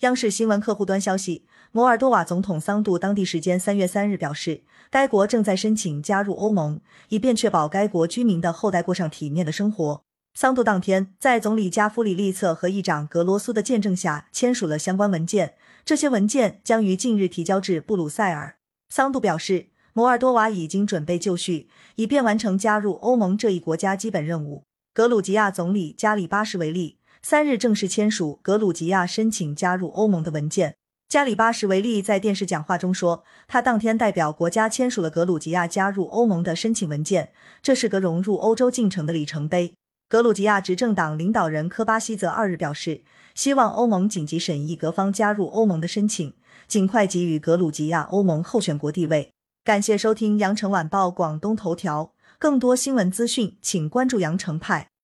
央视新闻客户端消息，摩尔多瓦总统桑杜当地时间三月三日表示，该国正在申请加入欧盟，以便确保该国居民的后代过上体面的生活。桑杜当天在总理加夫里利策和议长格罗苏的见证下签署了相关文件，这些文件将于近日提交至布鲁塞尔。桑杜表示，摩尔多瓦已经准备就绪，以便完成加入欧盟这一国家基本任务。格鲁吉亚总理加里巴什维利三日正式签署格鲁吉亚申请加入欧盟的文件。加里巴什维利在电视讲话中说，他当天代表国家签署了格鲁吉亚加入欧盟的申请文件，这是个融入欧洲进程的里程碑。格鲁吉亚执政党领导人科巴西则二日表示，希望欧盟紧急审议各方加入欧盟的申请。尽快给予格鲁吉亚欧盟候选国地位。感谢收听羊城晚报广东头条，更多新闻资讯，请关注羊城派。